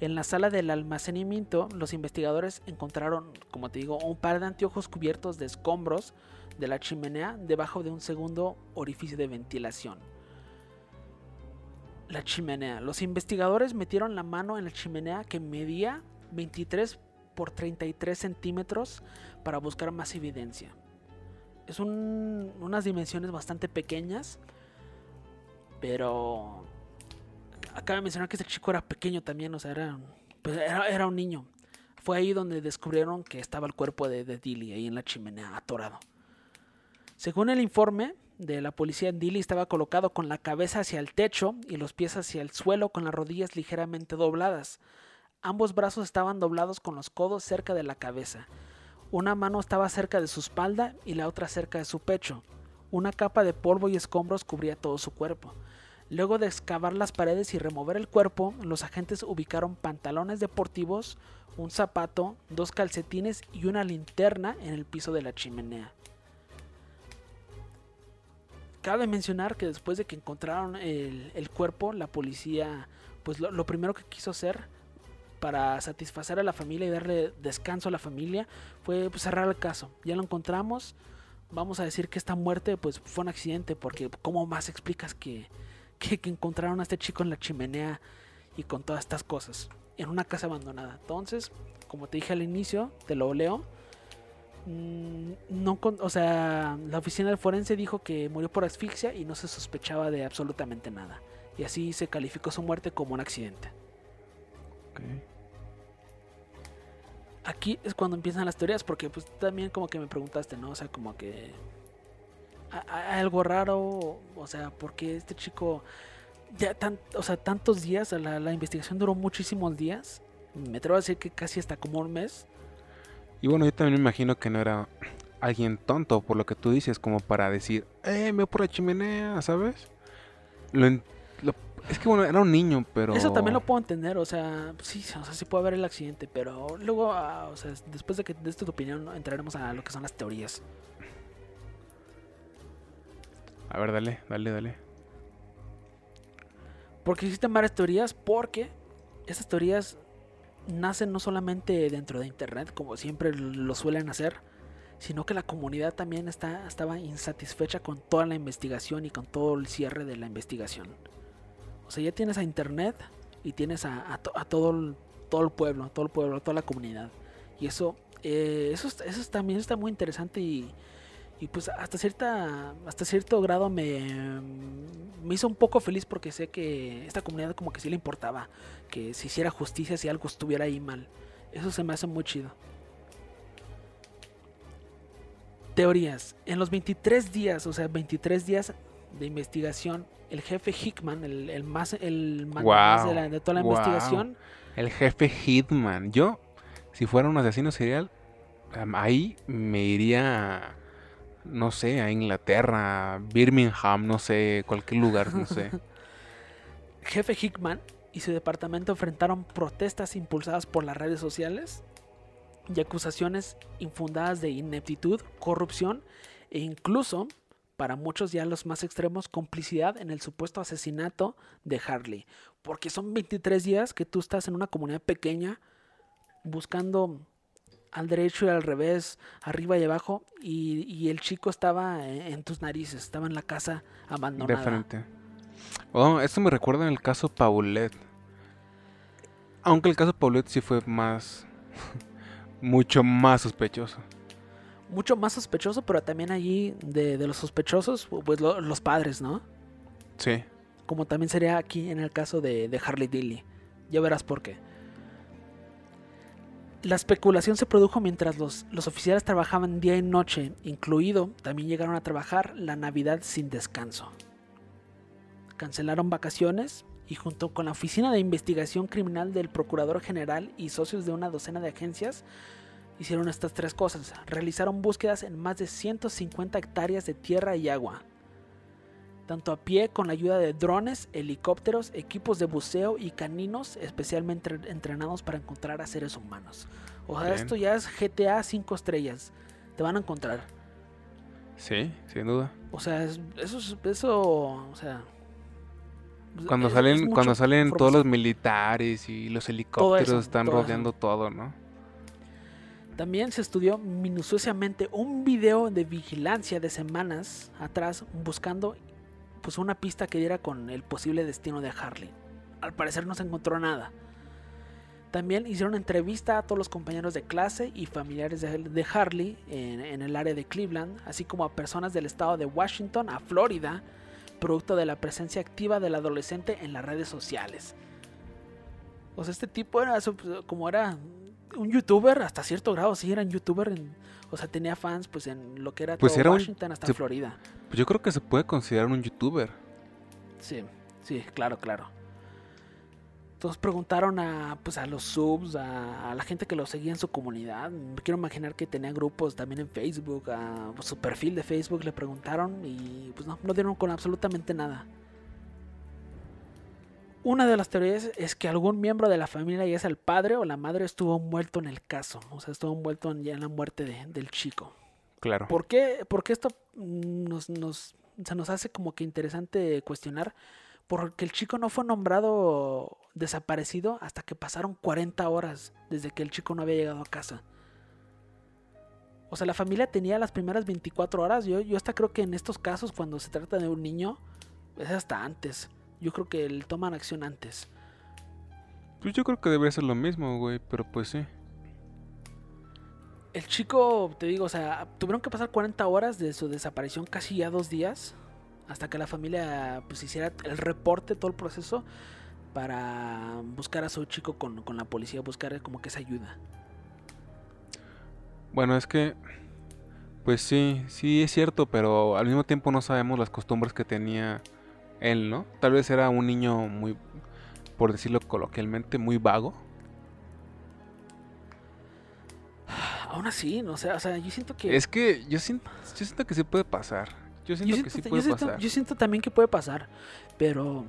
En la sala del almacenamiento, los investigadores encontraron, como te digo, un par de anteojos cubiertos de escombros de la chimenea debajo de un segundo orificio de ventilación. La chimenea. Los investigadores metieron la mano en la chimenea que medía 23 por 33 centímetros para buscar más evidencia. Es un- unas dimensiones bastante pequeñas, pero acaba de mencionar que este chico era pequeño también, o sea, era, pues, era, era un niño. Fue ahí donde descubrieron que estaba el cuerpo de, de Dilly ahí en la chimenea, atorado. Según el informe de la policía, Dilly estaba colocado con la cabeza hacia el techo y los pies hacia el suelo con las rodillas ligeramente dobladas. Ambos brazos estaban doblados con los codos cerca de la cabeza. Una mano estaba cerca de su espalda y la otra cerca de su pecho. Una capa de polvo y escombros cubría todo su cuerpo. Luego de excavar las paredes y remover el cuerpo, los agentes ubicaron pantalones deportivos, un zapato, dos calcetines y una linterna en el piso de la chimenea. Cabe mencionar que después de que encontraron el, el cuerpo, la policía, pues lo, lo primero que quiso hacer para satisfacer a la familia y darle descanso a la familia fue pues, cerrar el caso. Ya lo encontramos, vamos a decir que esta muerte pues fue un accidente porque ¿cómo más explicas que, que, que encontraron a este chico en la chimenea y con todas estas cosas en una casa abandonada? Entonces, como te dije al inicio, te lo leo. Mm, No, con- o sea, la oficina del forense dijo que murió por asfixia y no se sospechaba de absolutamente nada. Y así se calificó su muerte como un accidente. Aquí es cuando empiezan las teorías, porque pues también como que me preguntaste, ¿no? O sea, como que ¿ha- ha- hay algo raro, o sea, porque este chico ya tan, o sea, tantos días, la, la investigación duró muchísimos días. Me atrevo a decir que casi hasta como un mes. Y bueno, yo también me imagino que no era alguien tonto, por lo que tú dices, como para decir, eh, me voy por la chimenea, ¿sabes? Lo, lo- es que bueno, era un niño, pero... Eso también lo puedo entender, o sea, sí, o sea, sí puede haber el accidente, pero luego, ah, o sea, después de que de esta tu opinión, entraremos a lo que son las teorías. A ver, dale, dale, dale. Porque existen varias teorías, porque estas teorías nacen no solamente dentro de internet, como siempre lo suelen hacer, sino que la comunidad también está, estaba insatisfecha con toda la investigación y con todo el cierre de la investigación. O sea, ya tienes a internet y tienes a, a to- a todo, el, todo el pueblo, todo el pueblo, toda la comunidad. Y eso, eh, eso, es- eso es- también está muy interesante y, y pues hasta cierta hasta cierto grado me, me hizo un poco feliz porque sé que esta comunidad como que sí le importaba que se hiciera justicia si algo estuviera ahí mal. Eso se me hace muy chido. Teorías. En los 23 días, o sea, 23 días de investigación, el jefe Hickman, el, el más el mandamás de, la- de toda la investigación, El jefe Hitman. Yo, si fuera un asesino serial, ahí me iría, no sé, a Inglaterra, Birmingham, no sé, cualquier lugar, no sé. jefe Hickman y su departamento enfrentaron protestas impulsadas por las redes sociales y acusaciones infundadas de ineptitud, corrupción e incluso, para muchos ya los más extremos, complicidad en el supuesto asesinato de Harley. Porque son 23 días que tú estás en una comunidad pequeña buscando al derecho y al revés, arriba y abajo, y, y el chico estaba en, en tus narices, estaba en la casa De abandonada. frente. Oh, esto me recuerda en el caso Paulette. Aunque el caso Paulette sí fue más. mucho más sospechoso. mucho más sospechoso, pero también allí de, de los sospechosos, pues lo- los padres, ¿no? Sí. Como también sería aquí en el caso de, de Harley Dilly. Ya verás por qué. La especulación se produjo mientras los, los oficiales trabajaban día y noche, incluido también llegaron a trabajar la Navidad sin descanso. Cancelaron vacaciones y junto con la Oficina de Investigación Criminal del Procurador General y socios de una docena de agencias, hicieron estas tres cosas. Realizaron búsquedas en más de 150 hectáreas de tierra y agua. Tanto a pie con la ayuda de drones, helicópteros, equipos de buceo y caninos especialmente entre- entrenados para encontrar a seres humanos. O sea, Bien. esto ya es GTA 5 estrellas. Te van a encontrar. Sí, sin duda. O sea, es- eso, es- eso, o sea... Cuando es- salen, es cuando salen todos los militares y los helicópteros están todo eso. rodeando todo, ¿no? También se estudió minuciosamente un video de vigilancia de semanas atrás buscando pues una pista que diera con el posible destino de Harley. Al parecer no se encontró nada. También hicieron entrevista a todos los compañeros de clase y familiares de, Harley en, en el área de Cleveland, así como a personas del estado de Washington a Florida, producto de la presencia activa del adolescente en las redes sociales. O sea, este tipo era como era un youtuber hasta cierto grado, sí era un youtuber, en- o sea, tenía fans pues en lo que era Pues todo era un- Washington hasta se- Florida. Pues yo creo que se puede considerar un youtuber. Sí, sí, claro, claro. Entonces preguntaron a, pues, a los subs, a, la gente que lo seguía en su comunidad. Me quiero imaginar que tenía grupos también en Facebook, a su perfil de Facebook le preguntaron y pues no, no dieron con absolutamente nada. Una de las teorías es que algún miembro de la familia, ya sea el padre o la madre, estuvo envuelto en el caso. O sea, estuvo envuelto en, ya en la muerte de- del chico. Claro. ¿Por qué, por qué esto nos, nos- se nos hace como que interesante cuestionar? Porque el chico no fue nombrado desaparecido hasta que pasaron 40 horas desde que el chico no había llegado a casa. O sea, la familia tenía las primeras 24 horas. Yo, yo hasta creo que en estos casos, cuando se trata de un niño, es hasta antes. Yo creo que él toman acción antes. Pues yo creo que debería ser lo mismo, güey, pero pues sí. El chico, te digo, o sea, tuvieron que pasar 40 horas de su desaparición, casi ya dos días, hasta que la familia pues hiciera el reporte, todo el proceso, para buscar a su chico con, con la policía, buscar como que esa ayuda. Bueno, es que, pues sí, sí es cierto, pero al mismo tiempo no sabemos las costumbres que tenía él, ¿no? Tal vez era un niño muy, por decirlo coloquialmente, muy vago. Aún así, no sé, o sea, yo siento que... Es que yo siento, yo siento que sí puede pasar. Yo siento, yo que sí puede yo siento- pasar. yo siento también que puede pasar, pero...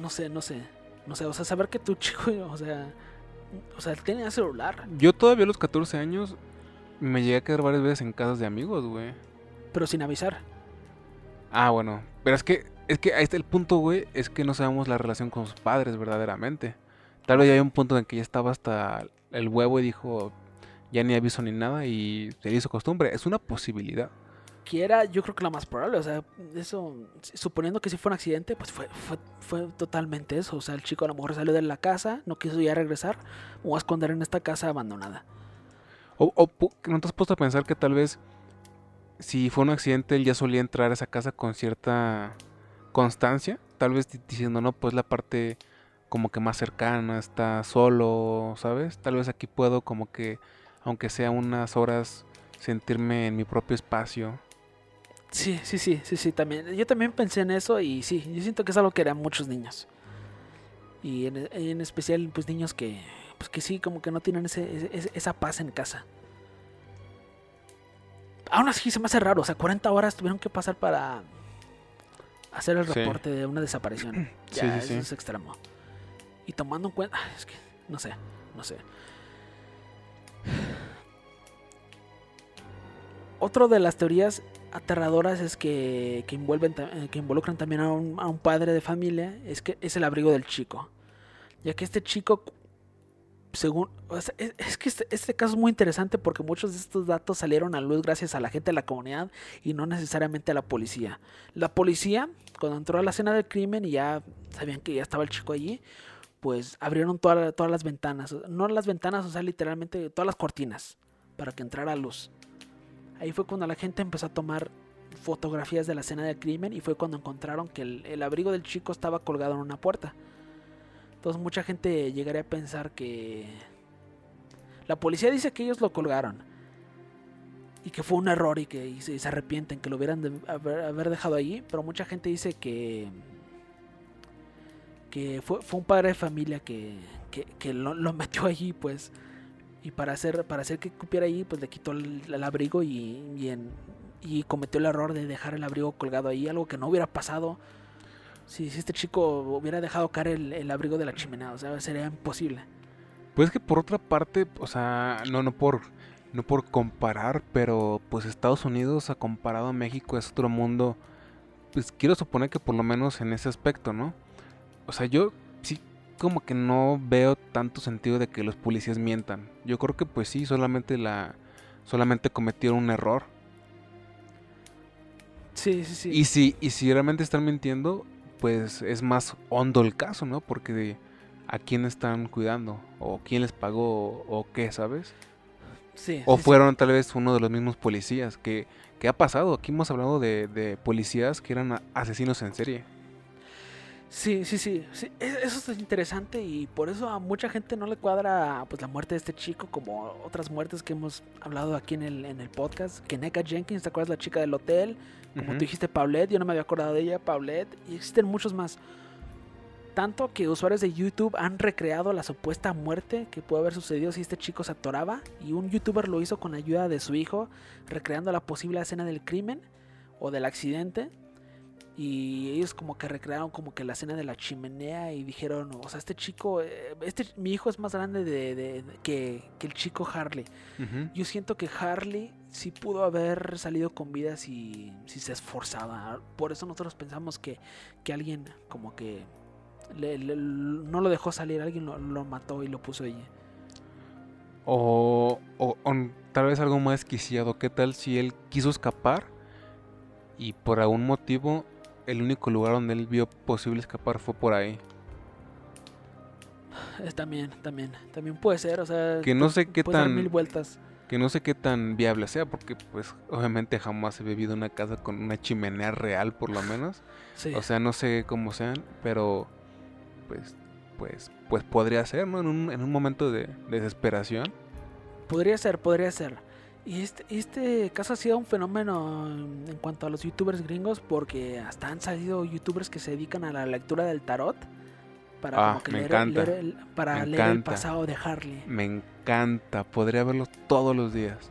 No sé, no sé. No sé, o sea, saber que tu chico, o sea... O sea, tenía celular, Yo todavía a los 14 años me llegué a quedar varias veces en casas de amigos, güey. pero sin avisar. Ah, bueno. Pero es que, es que ahí está el punto, güey. Es que no sabemos la relación con sus padres verdaderamente. Tal vez ya hay un punto en que ya estaba hasta el huevo y dijo, ya ni aviso ni nada y se hizo costumbre. Es una posibilidad. Que era, yo creo que la más probable, o sea, eso, suponiendo que si fue un accidente, pues fue, fue, fue totalmente eso. O sea, el chico a lo mejor salió de la casa, no quiso ya regresar, o a esconder en esta casa abandonada. O, o ¿no te has puesto a pensar que tal vez si fue un accidente él ya solía entrar a esa casa con cierta constancia? Tal vez di- diciendo, no, pues la parte como que más cercana, está solo, ¿sabes? Tal vez aquí puedo como que, aunque sea unas horas, sentirme en mi propio espacio. Sí, sí, sí, sí, sí, también. Yo también pensé en eso y sí, yo siento que es algo que eran muchos niños. Y en, en especial, pues niños que, pues que sí, como que no tienen ese, ese- esa paz en casa. Aún así se me hace raro, o sea, 40 horas tuvieron que pasar para hacer el Sí. reporte de una desaparición. Sí, Ya, sí, eso sí. es extremo. Y tomando en cuenta, es que, no sé, no sé. Otro de las teorías aterradoras es que, que, eh, involucran también a un, padre de familia, es que es el abrigo del chico. Ya que este chico, según... es que este, este caso es muy interesante porque muchos de estos datos salieron a luz gracias a la gente de la comunidad y no necesariamente a la policía. La policía, cuando entró a la escena del crimen y ya sabían que ya estaba el chico allí, pues abrieron toda- todas las ventanas. No las ventanas, o sea, literalmente todas las cortinas para que entrara luz. Ahí fue cuando la gente empezó a tomar fotografías de la escena del crimen y fue cuando encontraron que el, el abrigo del chico estaba colgado en una puerta. Entonces mucha gente llegaría a pensar que... La policía dice que ellos lo colgaron. Y que fue un error y que se, arrepienten que lo hubieran haber, haber dejado allí. Pero mucha gente dice que... Que fue, un padre de familia que, que, lo, metió allí pues y para hacer para hacer que cupiera ahí pues le quitó el, abrigo y, cometió el error de dejar el abrigo colgado ahí algo que no hubiera pasado si, este chico hubiera dejado caer el, el abrigo de la chimenea o sea sería imposible Pues que por otra parte, o sea, no, no por, no por comparar, pero pues Estados Unidos a comparado a México es otro mundo. Pues quiero suponer que por lo menos en ese aspecto, ¿no? O sea, yo sí como que no veo tanto sentido de que los policías mientan. Yo creo que pues sí, solamente la, solamente cometieron un error. sí sí sí Y si, y si realmente están mintiendo, pues es más hondo el caso, ¿no? Porque a quién están cuidando, o quién les pagó, o qué, ¿sabes? sí, O sí, sí. fueron tal vez uno de los mismos policías. que ¿Qué ha pasado? Aquí hemos hablado de, de policías que eran asesinos en serie. Sí, sí, sí, sí, e- Eso es interesante y por eso a mucha gente no le cuadra pues la muerte de este chico como otras muertes que hemos hablado aquí en el, en el podcast. Que Neka Jenkins, ¿te acuerdas la chica del hotel? Como tú dijiste, Paulette, yo no me había acordado de ella, Paulette, y existen muchos más. Tanto que usuarios de YouTube han recreado la supuesta muerte que pudo haber sucedido si este chico se atoraba, y un youtuber lo hizo con la ayuda de su hijo, recreando la posible escena del crimen o del accidente. Y ellos como que recrearon como que la escena de la chimenea y dijeron, o sea, este chico, eh, este mi hijo es más grande de, de- de- que, que el chico Harley. Yo siento que Harley sí pudo haber salido con vida si, si se esforzaba. Por eso nosotros pensamos que, que alguien como que le- le- no lo dejó salir, alguien lo, lo mató y lo puso allí. O, o- o tal vez algo más desquiciado. ¿Qué tal si él quiso escapar y por algún motivo el único lugar donde él vio posible escapar fue por ahí? También, también, también puede ser, o sea, Que no sé qué tan- mil vueltas. Que no sé qué tan viable sea, porque pues obviamente jamás he vivido una casa con una chimenea real por lo menos. Sí. O sea, no sé cómo sean, pero pues pues pues podría ser, ¿no? En un, en un momento de desesperación. Podría ser, podría ser. Y este, este caso ha sido un fenómeno en en cuanto a los youtubers gringos porque hasta han salido youtubers que se dedican a la lectura del tarot para, Ah, como que me leer, encanta, leer el, para me leer el pasado de Harley. Me encanta. Podría verlo todos los días.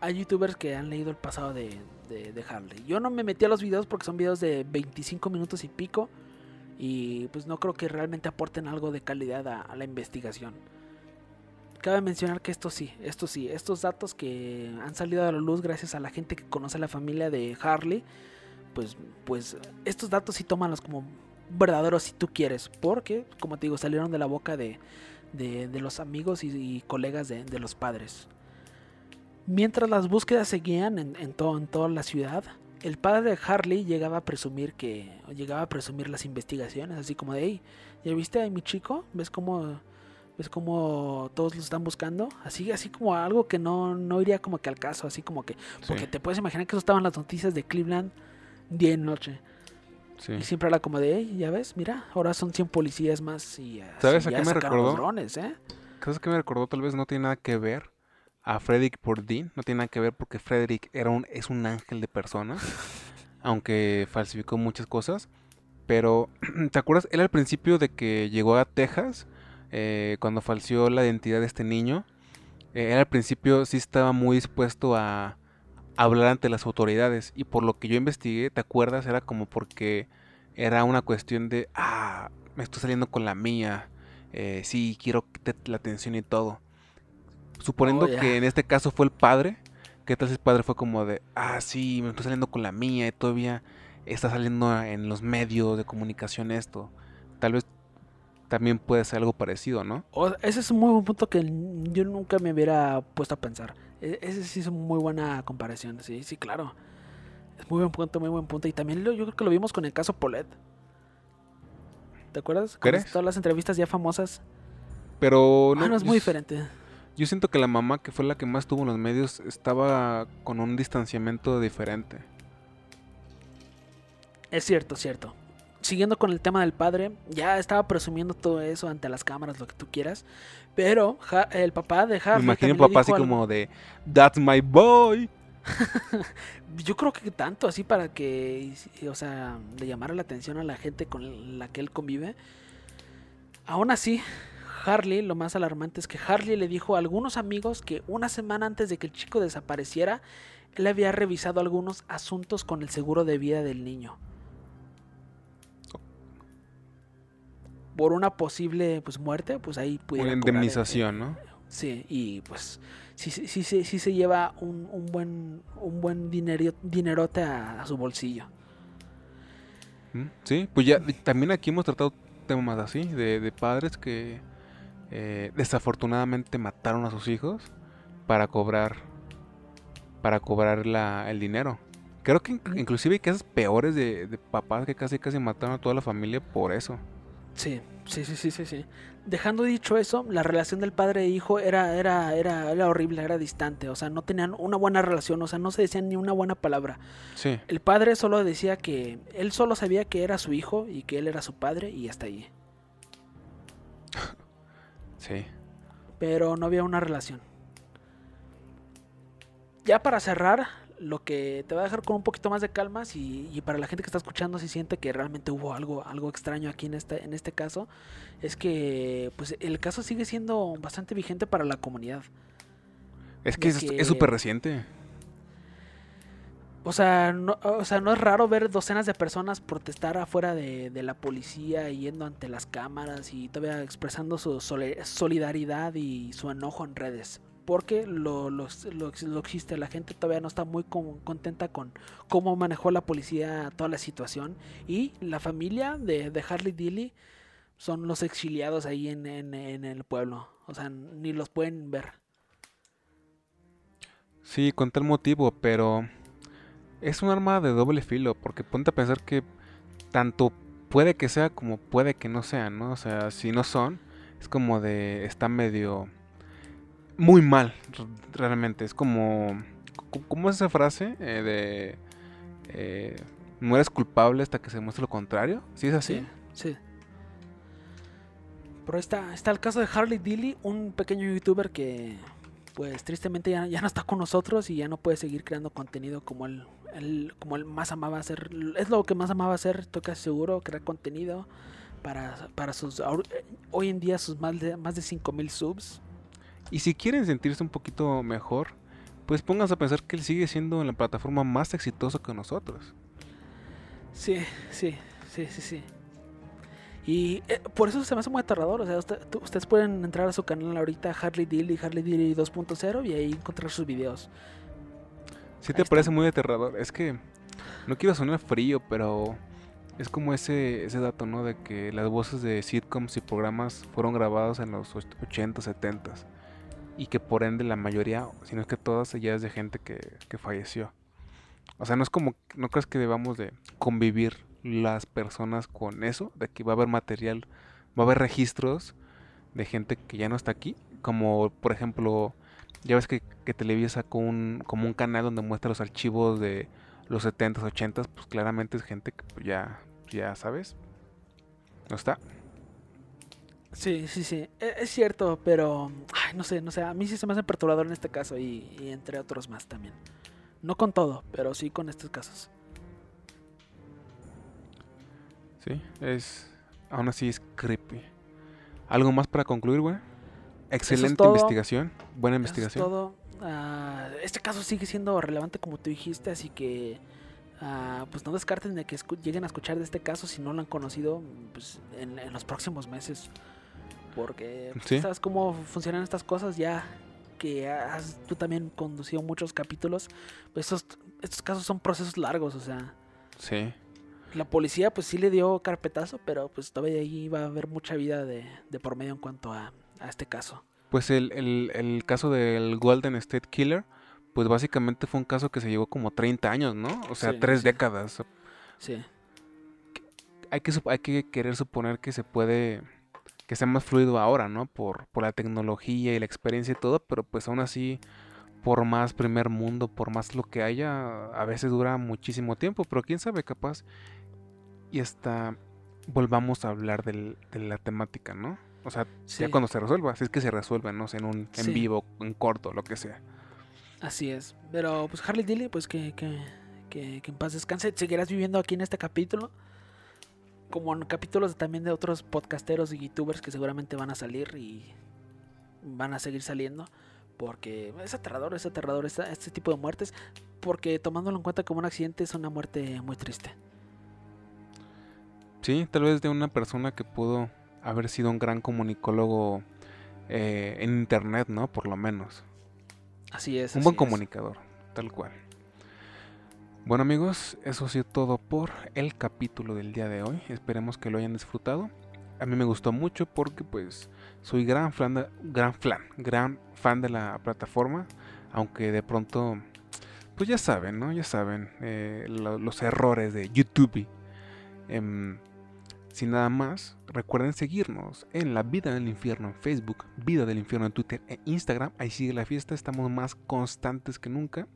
Hay youtubers que han leído el pasado de, de, de Harley. Yo no me metí a los videos porque son videos de 25 minutos y pico. Y pues no creo que realmente aporten algo de calidad a, a la investigación. Cabe mencionar que esto sí, esto sí, estos datos que han salido a la luz gracias a la gente que conoce a la familia de Harley, pues, pues estos datos sí tómalos como verdaderos si tú quieres, porque, como te digo, salieron de la boca de, de, los amigos y, colegas de, de los padres. Mientras las búsquedas seguían en, en, todo, en toda la ciudad, el padre de Harley llegaba a presumir que llegaba a presumir las investigaciones, así como de, hey, ¿ya viste a mi chico? ¿Ves cómo ves cómo todos lo están buscando? Así así como algo que no, no iría como que al caso, así como que porque te puedes imaginar que eso estaban las noticias de Cleveland día y noche. sí. Y siempre era como de, hey, ya ves, mira, ahora son 100 policías más y así ¿Sabes a ya qué me recordó? drones, ¿eh? Cosas que me recordó tal vez no tiene nada que ver a Frederick Bourdin, no tiene nada que ver porque Frederick era un, es un ángel de persona, aunque falsificó muchas cosas. Pero, ¿te acuerdas? Él al principio de que llegó a Texas, eh, cuando falseó la identidad de este niño, eh, él al principio sí estaba muy dispuesto a hablar ante las autoridades. Y por lo que yo investigué, ¿te acuerdas? Era como porque era una cuestión de, ah, me estoy saliendo con la mía, eh, sí, quiero la atención y todo. Suponiendo Oh, que en este caso fue el padre, ¿qué tal si el padre fue como de, ah, sí, me estoy saliendo con la mía y todavía está saliendo en los medios de comunicación esto? Tal vez también puede ser algo parecido, ¿no? O- ese es un muy buen punto que yo nunca me hubiera puesto a pensar. E- Ese sí es una muy buena comparación, sí, sí, claro. Es muy buen punto, muy buen punto. Y también lo- yo creo que lo vimos con el caso Polet. ¿Te acuerdas? Con todas las entrevistas ya famosas. Pero No, no es yo muy diferente. Yo siento que la mamá, que fue la que más estuvo en los medios, estaba con un distanciamiento diferente. Es cierto, cierto. Siguiendo con el tema del padre, ya estaba presumiendo todo eso ante las cámaras, lo que tú quieras. Pero Ja- el papá de Me Harley. imagino también le papá así algo- como de, That's my boy. Yo creo que tanto así para que, o sea, le llamara la atención a la gente con la que él convive. Aún así, Harley, lo más alarmante es que Harley le dijo a algunos amigos que una semana antes de que el chico desapareciera, él había revisado algunos asuntos con el seguro de vida del niño. Por una posible pues muerte, pues ahí pudiera Una cobrar indemnización, ¿no? Sí, y pues sí, sí, sí, sí, se lleva un, un buen un buen dinero, dinerote a, a su bolsillo. Mm, Sí, pues ya también aquí hemos tratado temas así, de, de padres que eh, desafortunadamente mataron a sus hijos para cobrar para cobrar la, el dinero. Creo que inc- inclusive hay casos peores de, de papás que casi casi mataron a toda la familia por eso. Sí, sí, sí, sí, sí, sí. Dejando dicho eso, la relación del padre e hijo era, era, era, era horrible, era distante. O sea, no tenían una buena relación, o sea, no se decían ni una buena palabra. Sí, El padre solo decía que él solo sabía que era su hijo y que él era su padre y hasta ahí. sí. pero no había una relación. Ya para cerrar, lo que te va a dejar con un poquito más de calma si, y para la gente que está escuchando si siente que realmente hubo algo, algo extraño aquí en este, en este caso, es que pues el caso sigue siendo bastante vigente para la comunidad. Es que De es súper reciente. O sea, no, o sea, no es raro ver docenas de personas protestar afuera de, de la policía yendo ante las cámaras y todavía expresando su solidaridad y su enojo en redes. Porque lo, lo, lo- existe, la gente todavía no está muy con- contenta con cómo manejó la policía toda la situación. Y la familia de, de Harley Dilly son los exiliados ahí en, en- en el pueblo. O sea, ni los pueden ver. Sí, con tal motivo, pero es un arma de doble filo, porque ponte a pensar que tanto puede que sea como puede que no sea, ¿no? O sea, si no son, es como de, está medio muy mal, realmente. Es como, ¿cómo es esa frase? Eh, de, eh, no eres culpable hasta que se demuestre lo contrario. ¿Sí es así? Sí. Pero está, está el caso de Harley Dilly, un pequeño youtuber que pues tristemente ya, ya no está con nosotros y ya no puede seguir creando contenido como él, él- como él más amaba hacer. Es lo que más amaba hacer, estoy seguro, crear contenido para, para sus hoy en día sus más de, más de 5000 subs. Y si quieren sentirse un poquito mejor, pues pónganse a pensar que él sigue siendo la plataforma más exitosa que nosotros. Sí, sí, sí, sí, sí. Y eh, por eso se me hace muy aterrador. O sea, ustedes pueden entrar a su canal ahorita, Harley Dilly, Harley Dilly 2.0, y ahí encontrar sus videos. Sí, te parece muy aterrador. Es que no quiero sonar frío, pero es como ese, ese dato, ¿no? De que las voces de sitcoms y programas fueron grabadas en los 80, 70 y que por ende la mayoría, si no es que todas, ya de gente que, que falleció. O sea, no es como, no crees que debamos de convivir las personas con eso, de que va a haber material, va a haber registros de gente que ya no está aquí, como por ejemplo, ya ves que, que Televisa con un, como un canal donde muestra los archivos de los 70s, 80s, pues claramente es gente que pues, ya, ya sabes, no está. Sí, sí, sí, e, es cierto, pero no sé, no sé, a mí sí se me hace perturbador en este caso y, y entre otros más también. No con todo, pero sí con estos casos. Sí, es. Aún así es creepy. ¿Algo más para concluir, güey? Excelente investigación. Buena investigación. todo. Ah, este caso sigue siendo relevante como tú dijiste, así que. Ah, pues no descarten de que lleguen a escuchar de este caso si no lo han conocido pues, en, los próximos meses. Porque pues, sabes cómo funcionan estas cosas ya que has tú también conducido muchos capítulos. Pues estos, estos casos son procesos largos, o sea. Sí la policía pues sí le dio carpetazo, pero pues todavía ahí va a haber mucha vida de, por medio en cuanto a, este caso. Pues el, el, caso del Golden State Killer, pues básicamente fue un caso que se llevó como 30 años, ¿no? O sea, tres décadas. Sí. Hay que, hay que querer suponer que se puede, que sea más fluido ahora, ¿no? Por, por la tecnología y la experiencia y todo, pero pues aún así por más primer mundo, por más lo que haya, a veces dura muchísimo tiempo, pero quién sabe, capaz y hasta volvamos a hablar de la temática, ¿no? O sea, ya cuando se resuelva, si es que se resuelve, ¿no? en un en vivo, en corto, lo que sea. Así es. Pero pues Harley Dilly, pues que, que, que, en paz descanse. Seguirás viviendo aquí en este capítulo. Como en capítulos también de otros podcasteros y youtubers que seguramente van a salir y van a seguir saliendo. Porque es aterrador, es aterrador este tipo de muertes. Porque tomándolo en cuenta como un accidente es una muerte muy triste. Sí, tal vez de una persona que pudo haber sido un gran comunicólogo eh, en internet, ¿no? Por lo menos. Así es. Un buen comunicador, tal cual. Bueno amigos, eso ha sido todo por el capítulo del día de hoy. Esperemos que lo hayan disfrutado. A mí me gustó mucho porque pues soy gran fan, de, gran fan, gran fan de la plataforma. Aunque de pronto, pues ya saben, ¿no? Ya saben eh, los errores de YouTube. Em, sin nada más, recuerden seguirnos en La Vida del Infierno en Facebook, Vida del Infierno en Twitter e Instagram. Ahí sigue la fiesta, estamos más constantes que nunca.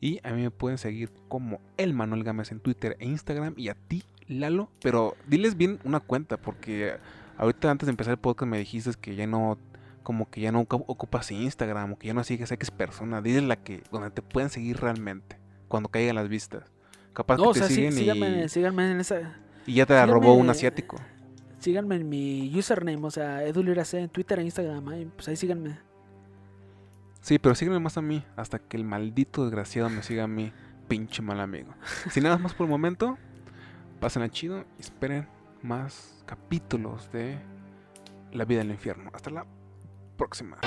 Y a mí me pueden seguir como El Manuel Gámez en Twitter e Instagram. Y a ti, Lalo. Pero diles bien una cuenta, porque ahorita antes de empezar el podcast me dijiste que ya no, como que ya no ocupas Instagram o que ya no sigues a X persona. Diles la que, donde te pueden seguir realmente, cuando caigan las vistas. Capaz que te siguen y... síganme en esa y ya te la robó un asiático. Síganme en mi username, o sea, edulirac en Twitter e Instagram. Ahí, pues ahí síganme. Sí, pero síganme más a mí, hasta que el maldito desgraciado me siga a mí, pinche mal amigo. Sin nada más por el momento, pasen a chido y esperen más capítulos de La vida en el infierno. Hasta la próxima.